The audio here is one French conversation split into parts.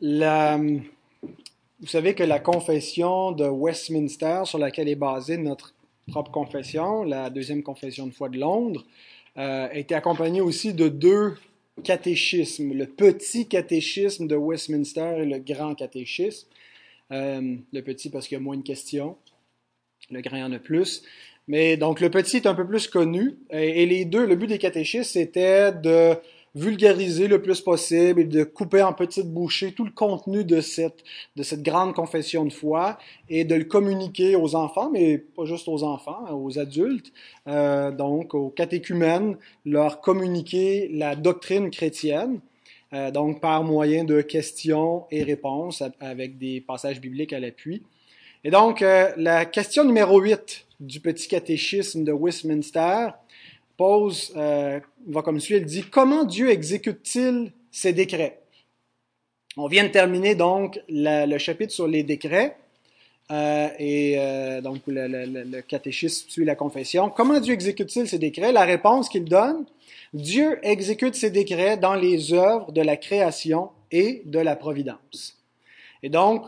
vous savez que la confession de Westminster, sur laquelle est basée notre propre confession, la deuxième confession de foi de Londres, euh, était accompagnée aussi de deux catéchismes, le petit catéchisme de Westminster et le grand catéchisme. Euh, le petit parce qu'il y a moins de questions, le grand en a plus. Mais donc le petit est un peu plus connu. Et, et les deux, le but des catéchismes, c'était de vulgariser le plus possible et de couper en petites bouchées tout le contenu de cette, de cette grande confession de foi et de le communiquer aux enfants, mais pas juste aux enfants, aux adultes, euh, donc aux catéchumènes, leur communiquer la doctrine chrétienne. Euh, donc par moyen de questions et réponses avec des passages bibliques à l'appui. Et donc, euh, la question numéro 8 du petit catéchisme de Westminster pose, euh, va comme suit, elle dit, comment Dieu exécute-t-il ses décrets? On vient de terminer donc le chapitre sur les décrets. Euh, et euh, donc le, le, le, catéchisme suit la confession. Comment Dieu exécute-t-il ses décrets? La réponse qu'il donne Dieu exécute ses décrets dans les œuvres de la création et de la providence. Et donc,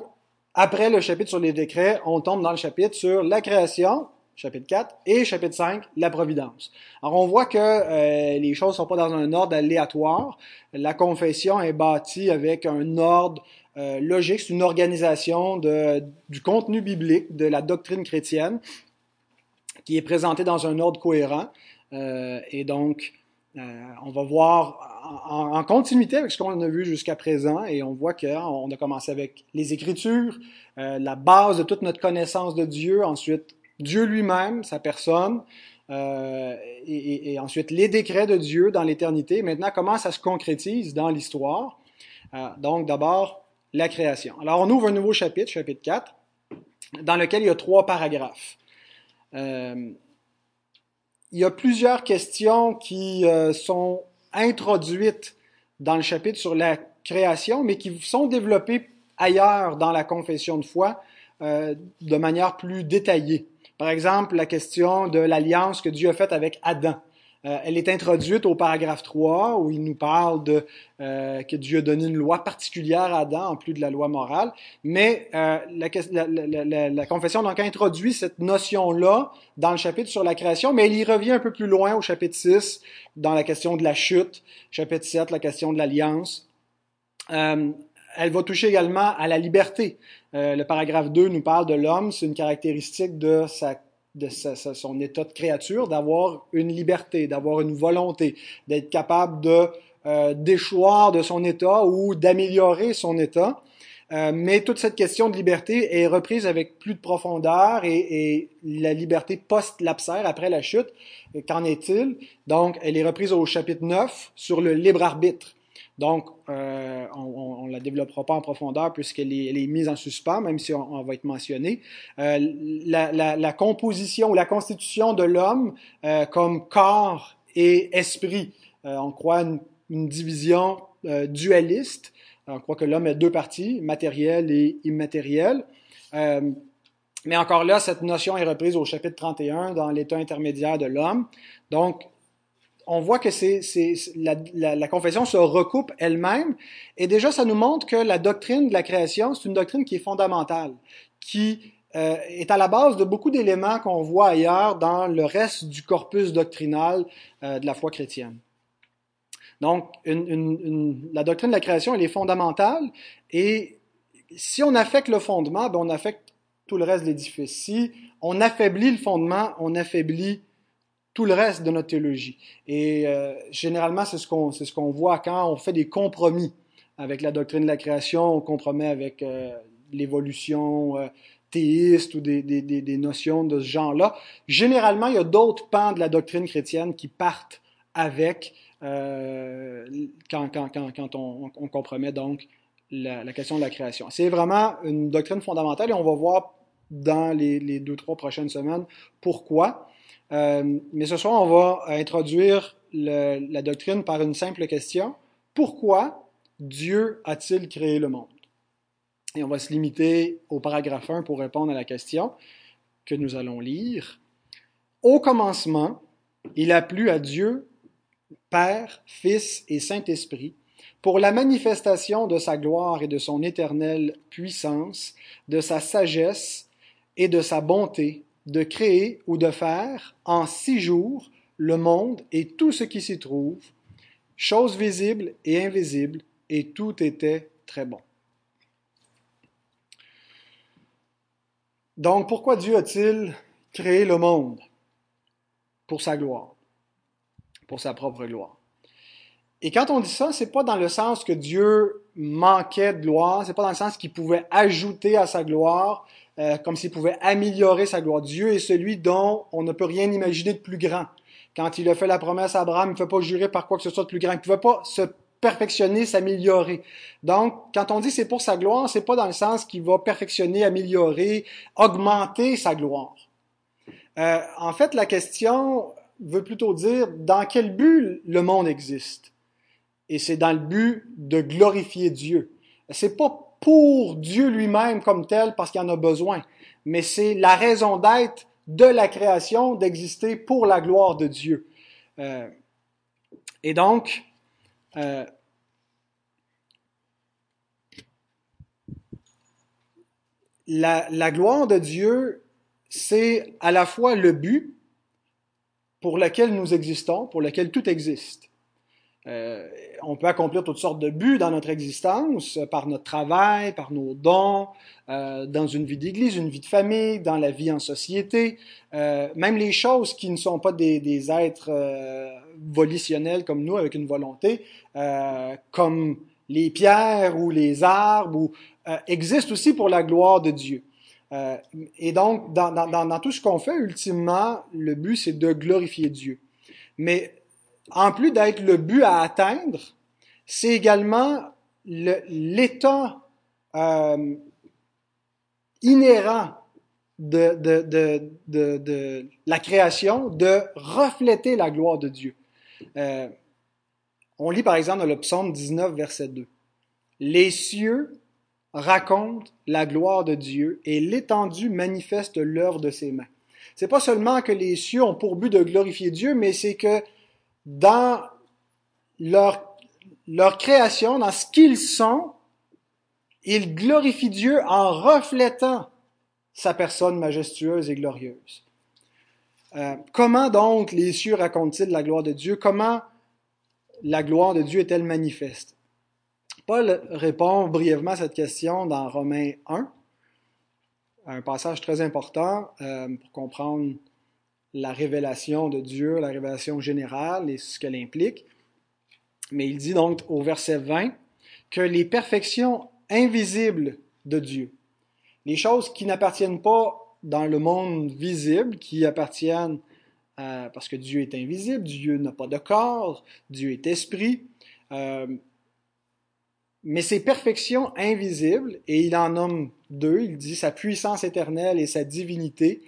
après le chapitre sur les décrets, on tombe dans le chapitre sur la création chapitre 4, et chapitre 5, la providence. Alors on voit que euh, les choses ne sont pas dans un ordre aléatoire. La confession est bâtie avec un ordre euh, logique, c'est une organisation du contenu biblique, de la doctrine chrétienne, qui est présentée dans un ordre cohérent. Euh, et donc, on va voir en, en, continuité avec ce qu'on a vu jusqu'à présent, et on voit qu'on a commencé avec les Écritures, la base de toute notre connaissance de Dieu, ensuite Dieu lui-même, sa personne, euh, et, ensuite les décrets de Dieu dans l'éternité. Maintenant, comment ça se concrétise dans l'histoire? Euh, donc, d'abord, la création. Alors, on ouvre un nouveau chapitre, chapitre 4, dans lequel il y a trois paragraphes. Euh, il y a plusieurs questions qui sont introduites dans le chapitre sur la création, mais qui sont développées ailleurs dans la confession de foi de manière plus détaillée. Par exemple, la question de l'alliance que Dieu a faite avec Adam. Euh, elle est introduite au paragraphe 3 où il nous parle de euh, que Dieu a donné une loi particulière à Adam en plus de la loi morale. Mais euh, la, la, la, confession donc introduit cette notion-là dans le chapitre sur la création, mais elle y revient un peu plus loin au chapitre 6 dans la question de la chute, chapitre 7 la question de l'alliance. Euh, elle va toucher également à la liberté. Euh, le paragraphe 2 nous parle de l'homme, c'est une caractéristique de, sa, de son état de créature, d'avoir une liberté, d'avoir une volonté, d'être capable de euh, déchoir de son état ou d'améliorer son état. Euh, mais toute cette question de liberté est reprise avec plus de profondeur et, et la liberté post-lapsaire, après la chute, qu'en est-il? Donc, elle est reprise au chapitre 9 sur le libre arbitre. Donc, euh, on ne la développera pas en profondeur puisqu'elle est, mise en suspens, même si on, va être mentionné. Euh, la, composition ou la constitution de l'homme euh, comme corps et esprit. On croit une, une division dualiste. On croit que l'homme a deux parties, matériel et immatériel. mais encore là, cette notion est reprise au chapitre 31 dans l'état intermédiaire de l'homme. Donc, on voit que la, confession se recoupe elle-même. Et déjà, ça nous montre que la doctrine de la création, c'est une doctrine qui est fondamentale, qui euh, est à la base de beaucoup d'éléments qu'on voit ailleurs dans le reste du corpus doctrinal euh, de la foi chrétienne. Donc, la doctrine de la création, elle est fondamentale. Et si on affecte le fondement, ben on affecte tout le reste de l'édifice. Si on affaiblit le fondement, on affaiblit tout le reste de notre théologie. Et euh, généralement, c'est ce qu'on ce qu'on voit quand on fait des compromis avec la doctrine de la création, on compromet avec euh, l'évolution euh, théiste ou des, des, des, notions de ce genre-là. Généralement, il y a d'autres pans de la doctrine chrétienne qui partent avec quand, quand, quand, quand on, on, compromet donc la, la, question de la création. C'est vraiment une doctrine fondamentale et on va voir dans les, les deux, trois prochaines semaines pourquoi. Euh, mais ce soir, on va introduire le, la doctrine par une simple question. Pourquoi Dieu a-t-il créé le monde? Et on va se limiter au paragraphe 1 pour répondre à la question que nous allons lire. Au commencement, il a plu à Dieu, Père, Fils et Saint-Esprit, pour la manifestation de sa gloire et de son éternelle puissance, de sa sagesse et de sa bonté, de créer ou de faire en six jours le monde et tout ce qui s'y trouve, choses visibles et invisibles, et tout était très bon. Donc, pourquoi Dieu a-t-il créé le monde? Pour sa gloire, pour sa propre gloire. Et quand on dit ça, c'est pas dans le sens que Dieu manquait de gloire, c'est pas dans le sens qu'il pouvait ajouter à sa gloire, euh, comme s'il pouvait améliorer sa gloire. Dieu est celui dont on ne peut rien imaginer de plus grand. Quand il a fait la promesse à Abraham, il ne fait pas jurer par quoi que ce soit de plus grand. Il ne pouvait pas se perfectionner, s'améliorer. Donc, quand on dit c'est pour sa gloire, c'est pas dans le sens qu'il va perfectionner, améliorer, augmenter sa gloire. Euh, en fait, la question veut plutôt dire dans quel but le monde existe. Et c'est dans le but de glorifier Dieu. C'est pas pour Dieu lui-même comme tel parce qu'il en a besoin, mais c'est la raison d'être de la création d'exister pour la gloire de Dieu. Euh, et donc, euh, la, la, gloire de Dieu, c'est à la fois le but pour lequel nous existons, pour lequel tout existe. Euh, on peut accomplir toutes sortes de buts dans notre existence, euh, par notre travail, par nos dons, euh, dans une vie d'église, une vie de famille, dans la vie en société, euh, même les choses qui ne sont pas des, des êtres euh, volitionnels comme nous, avec une volonté, euh, comme les pierres ou les arbres, ou, existent aussi pour la gloire de Dieu. et donc, dans, dans, dans tout ce qu'on fait, ultimement, le but, c'est de glorifier Dieu. Mais en plus d'être le but à atteindre, c'est également l'état euh, inhérent de, la création de refléter la gloire de Dieu. Euh, on lit par exemple dans le psaume 19, verset 2. Les cieux racontent la gloire de Dieu et l'étendue manifeste l'œuvre de ses mains. C'est pas seulement que les cieux ont pour but de glorifier Dieu, mais c'est que dans leur, création, dans ce qu'ils sont, ils glorifient Dieu en reflétant sa personne majestueuse et glorieuse. Euh, comment donc les cieux racontent-ils la gloire de Dieu? Comment la gloire de Dieu est-elle manifeste? Paul répond brièvement à cette question dans Romains 1, un passage très important euh, pour comprendre la révélation de Dieu, la révélation générale et ce qu'elle implique. Mais il dit donc au verset 20 que les perfections invisibles de Dieu, les choses qui n'appartiennent pas dans le monde visible, qui appartiennent parce que Dieu est invisible, Dieu n'a pas de corps, Dieu est esprit, euh, mais ces perfections invisibles, et il en nomme deux, il dit sa puissance éternelle et sa divinité,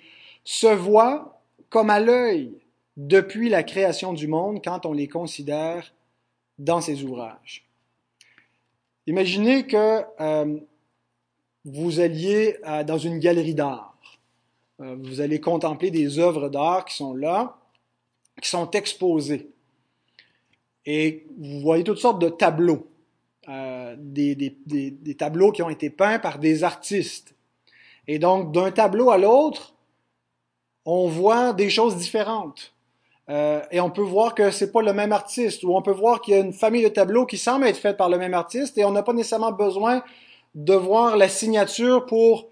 se voient comme à l'œil depuis la création du monde quand on les considère dans ses ouvrages. Imaginez que euh, vous alliez euh, dans une galerie d'art. Euh, vous allez contempler des œuvres d'art qui sont là, qui sont exposées. Et vous voyez toutes sortes de tableaux, des, tableaux qui ont été peints par des artistes. Et donc, d'un tableau à l'autre, on voit des choses différentes. Euh, et on peut voir que c'est pas le même artiste, ou on peut voir qu'il y a une famille de tableaux qui semble être faite par le même artiste, et on n'a pas nécessairement besoin de voir la signature pour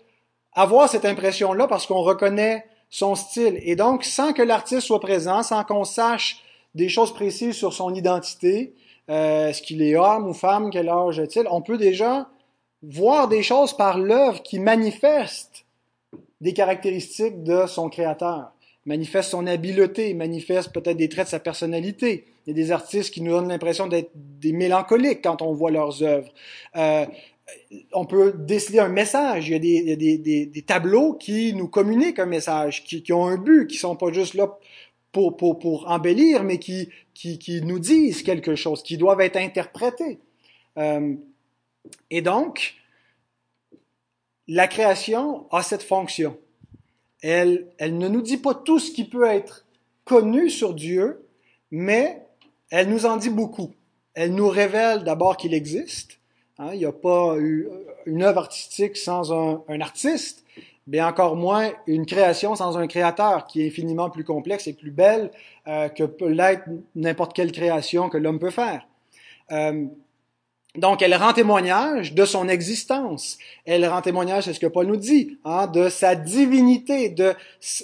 avoir cette impression-là, parce qu'on reconnaît son style. Et donc, sans que l'artiste soit présent, sans qu'on sache des choses précises sur son identité, euh, est-ce qu'il est homme ou femme, quel âge est-il, on peut déjà voir des choses par l'œuvre qui manifestent des caractéristiques de son créateur, manifeste son habileté, manifeste peut-être des traits de sa personnalité. Il y a des artistes qui nous donnent l'impression d'être des mélancoliques quand on voit leurs œuvres. Euh, on peut déceler un message. Il y a, des, il y a des, des, des, tableaux qui nous communiquent un message, qui, qui, ont un but, qui sont pas juste là pour, pour, pour embellir, mais qui, qui, qui, nous disent quelque chose, qui doivent être interprétés. Euh, et donc, la création a cette fonction. Elle, elle ne nous dit pas tout ce qui peut être connu sur Dieu, mais elle nous en dit beaucoup. Elle nous révèle d'abord qu'il existe. Hein, il n'y a pas eu une œuvre artistique sans un, artiste, mais encore moins une création sans un créateur qui est infiniment plus complexe et plus belle euh, que peut l'être n'importe quelle création que l'homme peut faire. Euh, donc, elle rend témoignage de son existence. Elle rend témoignage, c'est ce que Paul nous dit, hein, de sa divinité de,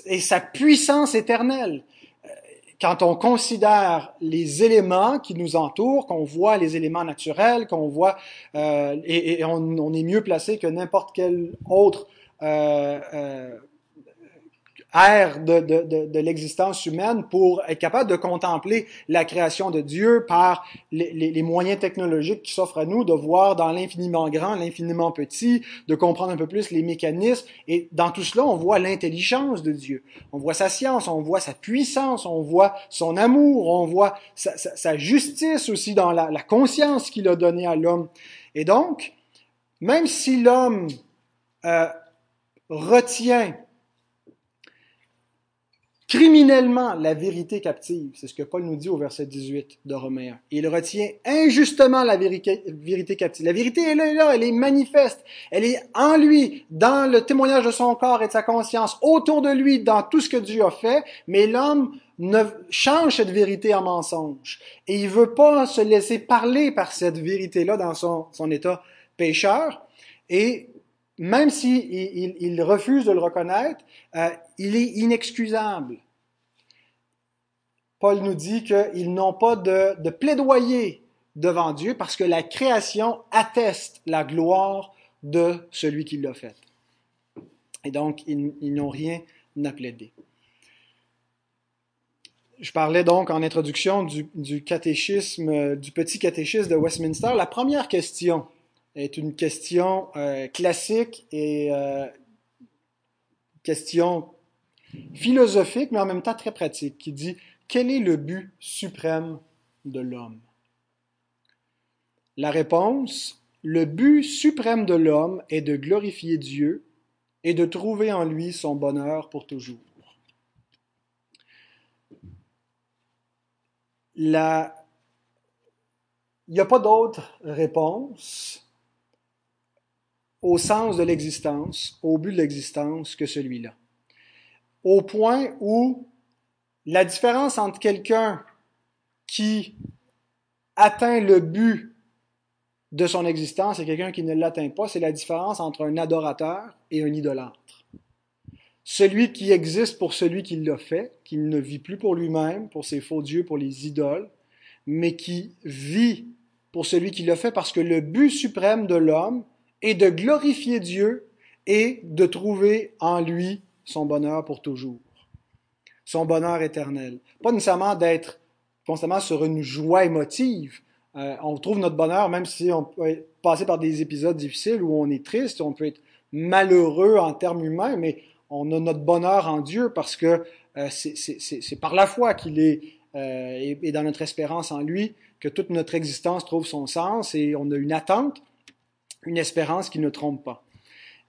et sa puissance éternelle. Euh, quand on considère les éléments qui nous entourent, qu'on voit les éléments naturels, qu'on voit, euh, et, on, on, est mieux placé que n'importe quel autre euh, euh, ère de, de, de, de l'existence humaine pour être capable de contempler la création de Dieu par les, les, les moyens technologiques qui s'offrent à nous, de voir dans l'infiniment grand, l'infiniment petit, de comprendre un peu plus les mécanismes. Et dans tout cela, on voit l'intelligence de Dieu. On voit sa science, on voit sa puissance, on voit son amour, on voit sa, sa, sa justice aussi dans la, la conscience qu'il a donnée à l'homme. Et donc, même si l'homme euh, retient criminellement la vérité captive. C'est ce que Paul nous dit au verset 18 de Romains Il retient injustement la vérité, captive. La vérité, elle est là, elle est manifeste. Elle est en lui, dans le témoignage de son corps et de sa conscience, autour de lui, dans tout ce que Dieu a fait. Mais l'homme ne change cette vérité en mensonge. Et il veut pas se laisser parler par cette vérité-là dans son, son état pécheur. Et même s'il il, il, refuse de le reconnaître, euh, il est inexcusable. Paul nous dit qu'ils n'ont pas de, plaidoyer devant Dieu parce que la création atteste la gloire de celui qui l'a faite. Et donc, ils, ils n'ont rien à plaider. Je parlais donc en introduction du, du catéchisme, du petit catéchisme de Westminster. La première question est une question euh, classique et euh, question philosophique, mais en même temps très pratique, qui dit quel est le but suprême de l'homme? La réponse le but suprême de l'homme est de glorifier Dieu et de trouver en lui son bonheur pour toujours. La... Il n'y a pas d'autre réponse au sens de l'existence, au but de l'existence que celui-là. Au point où la différence entre quelqu'un qui atteint le but de son existence et quelqu'un qui ne l'atteint pas, c'est la différence entre un adorateur et un idolâtre. Celui qui existe pour celui qui l'a fait, qui ne vit plus pour lui-même, pour ses faux dieux, pour les idoles, mais qui vit pour celui qui l'a fait parce que le but suprême de l'homme, et de glorifier Dieu et de trouver en lui son bonheur pour toujours, son bonheur éternel. Pas nécessairement d'être constamment sur une joie émotive. Euh, on trouve notre bonheur même si on peut passer par des épisodes difficiles où on est triste, on peut être malheureux en termes humains, mais on a notre bonheur en Dieu parce que euh, c'est par la foi qu'il est euh, et, et dans notre espérance en lui que toute notre existence trouve son sens et on a une attente une espérance qui ne trompe pas.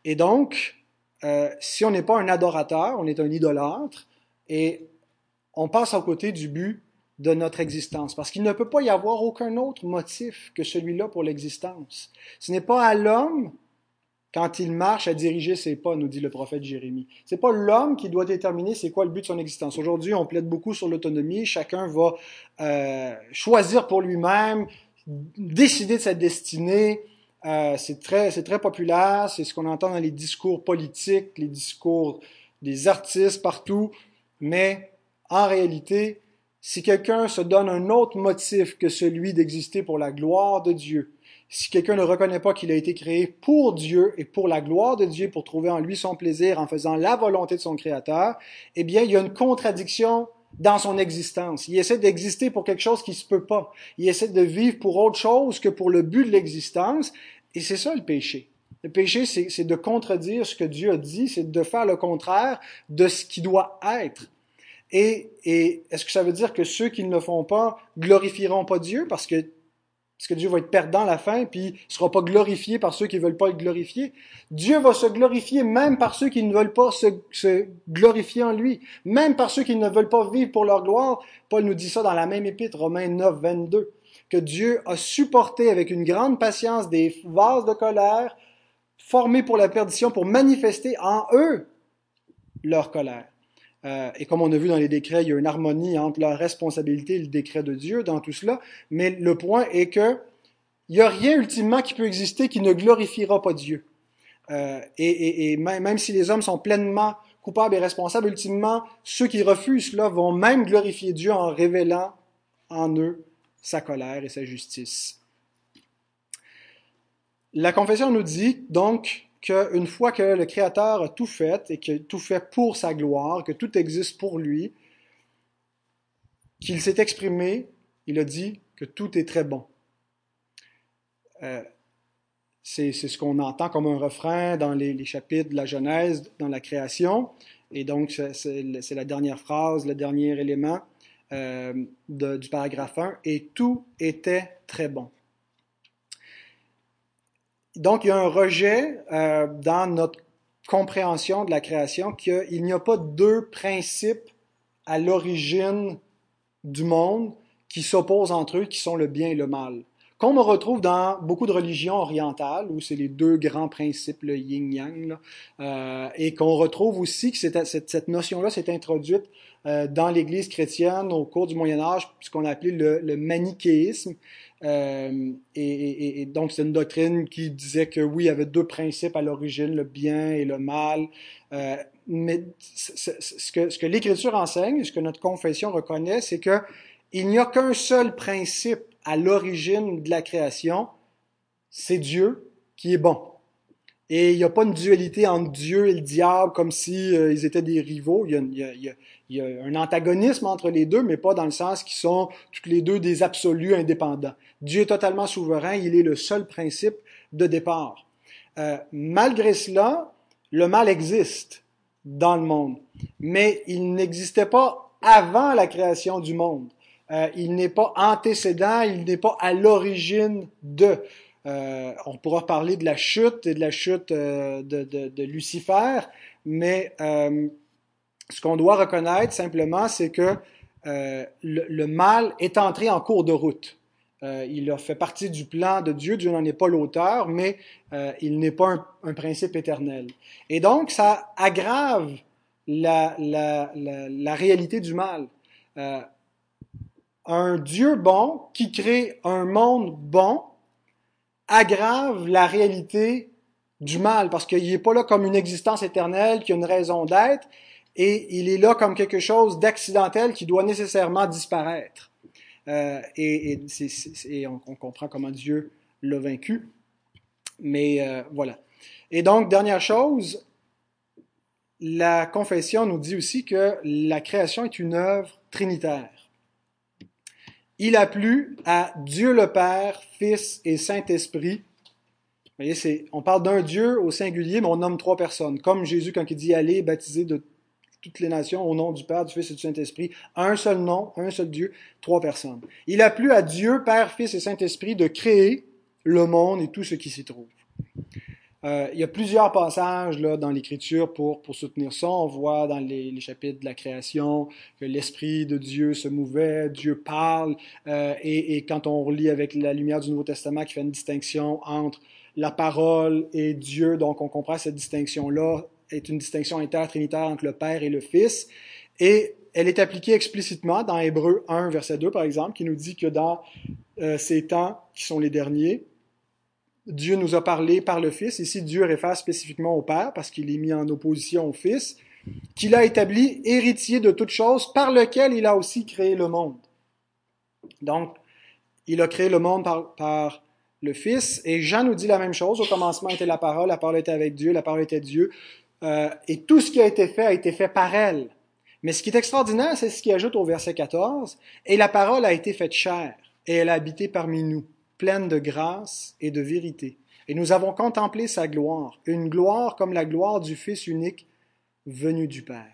Et donc, euh, si on n'est pas un adorateur, on est un idolâtre, et on passe à côté du but de notre existence, parce qu'il ne peut pas y avoir aucun autre motif que celui-là pour l'existence. Ce n'est pas à l'homme, quand il marche, à diriger ses pas, nous dit le prophète Jérémie. C'est pas l'homme qui doit déterminer c'est quoi le but de son existence. Aujourd'hui, on plaide beaucoup sur l'autonomie. Chacun va euh, choisir pour lui-même, décider de sa destinée, euh, c'est très, très populaire, c'est ce qu'on entend dans les discours politiques, les discours des artistes partout, mais en réalité, si quelqu'un se donne un autre motif que celui d'exister pour la gloire de Dieu, si quelqu'un ne reconnaît pas qu'il a été créé pour Dieu et pour la gloire de Dieu, pour trouver en lui son plaisir en faisant la volonté de son Créateur, eh bien, il y a une contradiction dans son existence. Il essaie d'exister pour quelque chose qui se peut pas. Il essaie de vivre pour autre chose que pour le but de l'existence. Et c'est ça le péché. Le péché, c'est de contredire ce que Dieu a dit, c'est de faire le contraire de ce qui doit être. Et, est-ce que ça veut dire que ceux qui ne le font pas glorifieront pas Dieu parce que parce que Dieu va être perdant à la fin, puis il sera pas glorifié par ceux qui veulent pas le glorifier. Dieu va se glorifier même par ceux qui ne veulent pas se, se, glorifier en lui, même par ceux qui ne veulent pas vivre pour leur gloire. Paul nous dit ça dans la même épître, Romains 9, 22. Que Dieu a supporté avec une grande patience des vases de colère formés pour la perdition, pour manifester en eux leur colère. Euh, et comme on a vu dans les décrets, il y a une harmonie entre la responsabilité et le décret de Dieu dans tout cela. Mais le point est que il n'y a rien ultimement qui peut exister qui ne glorifiera pas Dieu. Euh, et, et, même si les hommes sont pleinement coupables et responsables, ultimement, ceux qui refusent cela vont même glorifier Dieu en révélant en eux sa colère et sa justice. La confession nous dit donc qu'une fois que le Créateur a tout fait et que tout fait pour sa gloire, que tout existe pour lui, qu'il s'est exprimé, il a dit que tout est très bon. Euh, c'est ce qu'on entend comme un refrain dans les, chapitres de la Genèse, dans la création. Et donc, c'est la dernière phrase, le dernier élément euh, du paragraphe 1. Et tout était très bon. Donc, il y a un rejet euh, dans notre compréhension de la création qu'il n'y a pas deux principes à l'origine du monde qui s'opposent entre eux, qui sont le bien et le mal qu'on retrouve dans beaucoup de religions orientales, où c'est les deux grands principes, le yin-yang, euh, et qu'on retrouve aussi que cette, cette, notion-là s'est introduite euh, dans l'Église chrétienne au cours du Moyen Âge, ce qu'on a appelé le, le manichéisme. Euh, et, et, donc c'est une doctrine qui disait que oui, il y avait deux principes à l'origine, le bien et le mal. Euh, mais ce que, ce que l'Écriture enseigne, ce que notre confession reconnaît, c'est que il n'y a qu'un seul principe à l'origine de la création, c'est Dieu qui est bon. Et il n'y a pas une dualité entre Dieu et le diable comme si euh, ils étaient des rivaux. Il y, a, un antagonisme entre les deux, mais pas dans le sens qu'ils sont tous les deux des absolus indépendants. Dieu est totalement souverain, il est le seul principe de départ. Euh, malgré cela, le mal existe dans le monde, mais il n'existait pas avant la création du monde. Euh, il n'est pas antécédent, il n'est pas à l'origine de. Euh, on pourra parler de la chute et de la chute euh, de, Lucifer, mais euh, ce qu'on doit reconnaître simplement, c'est que le, le, mal est entré en cours de route. il a fait partie du plan de Dieu, Dieu n'en est pas l'auteur, mais il n'est pas un, principe éternel. Et donc, ça aggrave la réalité du mal un Dieu bon qui crée un monde bon aggrave la réalité du mal parce qu'il n'est pas là comme une existence éternelle qui a une raison d'être et il est là comme quelque chose d'accidentel qui doit nécessairement disparaître. Euh, et, on, comprend comment Dieu l'a vaincu. Mais euh, voilà. Et donc, dernière chose, la confession nous dit aussi que la création est une œuvre trinitaire. Il a plu à Dieu le Père, Fils et Saint-Esprit. Vous voyez, c'est, on parle d'un Dieu au singulier, mais on nomme trois personnes. Comme Jésus, quand il dit aller baptiser de toutes les nations au nom du Père, du Fils et du Saint-Esprit, un seul nom, un seul Dieu, trois personnes. Il a plu à Dieu, Père, Fils et Saint-Esprit de créer le monde et tout ce qui s'y trouve. Euh, il y a plusieurs passages là, dans l'Écriture pour, soutenir ça. On voit dans les, chapitres de la création que l'Esprit de Dieu se mouvait, Dieu parle, euh, et, et, quand on relit avec la lumière du Nouveau Testament qui fait une distinction entre la parole et Dieu, donc on comprend cette distinction-là est une distinction intertrinitaire entre le Père et le Fils, et elle est appliquée explicitement dans Hébreu 1, verset 2, par exemple, qui nous dit que dans euh, ces temps qui sont les derniers, Dieu nous a parlé par le Fils. Ici, Dieu réfère spécifiquement au Père parce qu'il est mis en opposition au Fils, qu'il a établi héritier de toutes choses, par lequel il a aussi créé le monde. Donc, il a créé le monde par, le Fils, et Jean nous dit la même chose. Au commencement était la parole, la parole était avec Dieu, la parole était Dieu, euh, et tout ce qui a été fait a été fait par elle. Mais ce qui est extraordinaire, c'est ce qui ajoute au verset 14, et la parole a été faite chair, et elle a habité parmi nous pleine de grâce et de vérité. Et nous avons contemplé sa gloire, une gloire comme la gloire du Fils unique venu du Père.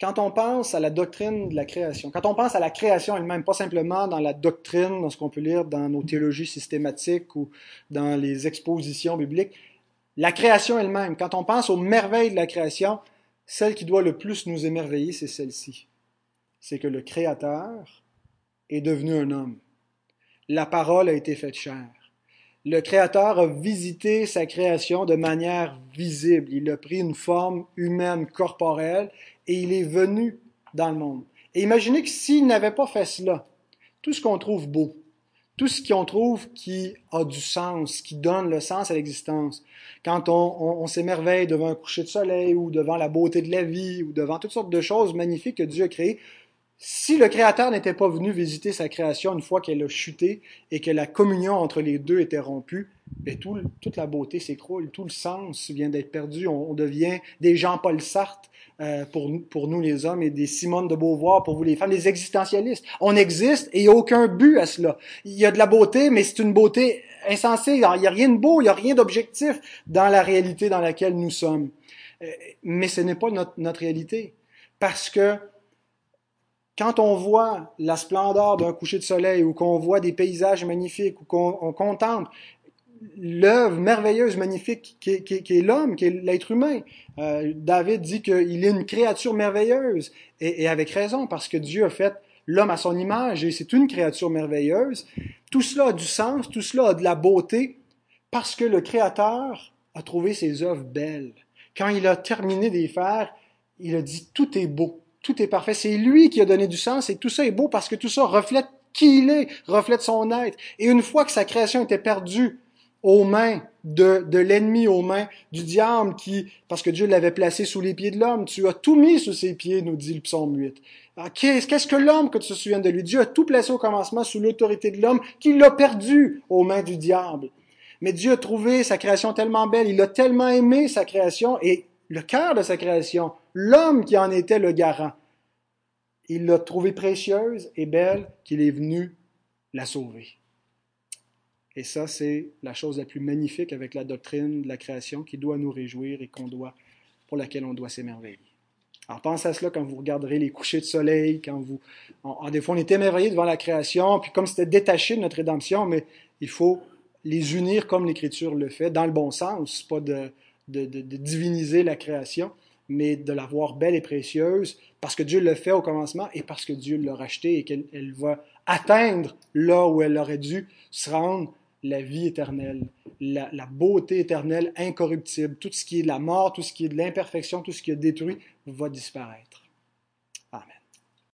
Quand on pense à la doctrine de la création, quand on pense à la création elle-même, pas simplement dans la doctrine, dans ce qu'on peut lire dans nos théologies systématiques ou dans les expositions bibliques, la création elle-même, quand on pense aux merveilles de la création, celle qui doit le plus nous émerveiller, c'est celle-ci. C'est que le Créateur est devenu un homme. La parole a été faite chair. Le Créateur a visité sa création de manière visible. Il a pris une forme humaine, corporelle, et il est venu dans le monde. Et imaginez que s'il n'avait pas fait cela, tout ce qu'on trouve beau, tout ce qu'on trouve qui a du sens, qui donne le sens à l'existence, quand on, s'émerveille devant un coucher de soleil ou devant la beauté de la vie ou devant toutes sortes de choses magnifiques que Dieu a créées, si le Créateur n'était pas venu visiter sa création une fois qu'elle a chuté et que la communion entre les deux était rompue, ben toute la beauté s'écroule, tout le sens vient d'être perdu. On, devient des Jean-Paul Sartre euh, pour, pour nous les hommes et des Simone de Beauvoir pour vous les femmes, des existentialistes. On existe et il n'y a aucun but à cela. Il y a de la beauté, mais c'est une beauté insensée. Il n'y a rien de beau, il n'y a rien d'objectif dans la réalité dans laquelle nous sommes. Euh, mais ce n'est pas notre, notre réalité. Parce que quand on voit la splendeur d'un coucher de soleil ou qu'on voit des paysages magnifiques ou qu'on contemple l'œuvre merveilleuse, magnifique qui est, l'homme, qui est l'être humain. Euh, David dit qu'il est une créature merveilleuse, et, avec raison, parce que Dieu a fait l'homme à son image, et c'est une créature merveilleuse. Tout cela a du sens, tout cela a de la beauté, parce que le Créateur a trouvé ses œuvres belles. Quand il a terminé d'y faire, il a dit tout est beau, tout est parfait. C'est lui qui a donné du sens, et tout ça est beau parce que tout ça reflète qui il est, reflète son être. Et une fois que sa création était perdue, aux mains de, de l'ennemi, aux mains du diable qui, parce que Dieu l'avait placé sous les pieds de l'homme, tu as tout mis sous ses pieds, nous dit le psaume 8. Ah, qu'est-ce que l'homme que tu te souviens de lui? Dieu a tout placé au commencement sous l'autorité de l'homme qui l'a perdu aux mains du diable. Mais Dieu a trouvé sa création tellement belle, il a tellement aimé sa création et le cœur de sa création, l'homme qui en était le garant. Il l'a trouvée précieuse et belle qu'il est venu la sauver. Et ça, c'est la chose la plus magnifique avec la doctrine de la création qui doit nous réjouir et qu'on doit, pour laquelle on doit s'émerveiller. Alors pensez à cela quand vous regarderez les couchers de soleil, quand vous... En, des fois, on est émerveillé devant la création, puis comme c'était détaché de notre rédemption, mais il faut les unir comme l'Écriture le fait, dans le bon sens, pas de, de, de, de diviniser la création, mais de la voir belle et précieuse, parce que Dieu le fait au commencement et parce que Dieu l'a racheté et qu'elle va atteindre là où elle aurait dû se rendre la vie éternelle, la, beauté éternelle incorruptible. Tout ce qui est de la mort, tout ce qui est de l'imperfection, tout ce qui est détruit va disparaître.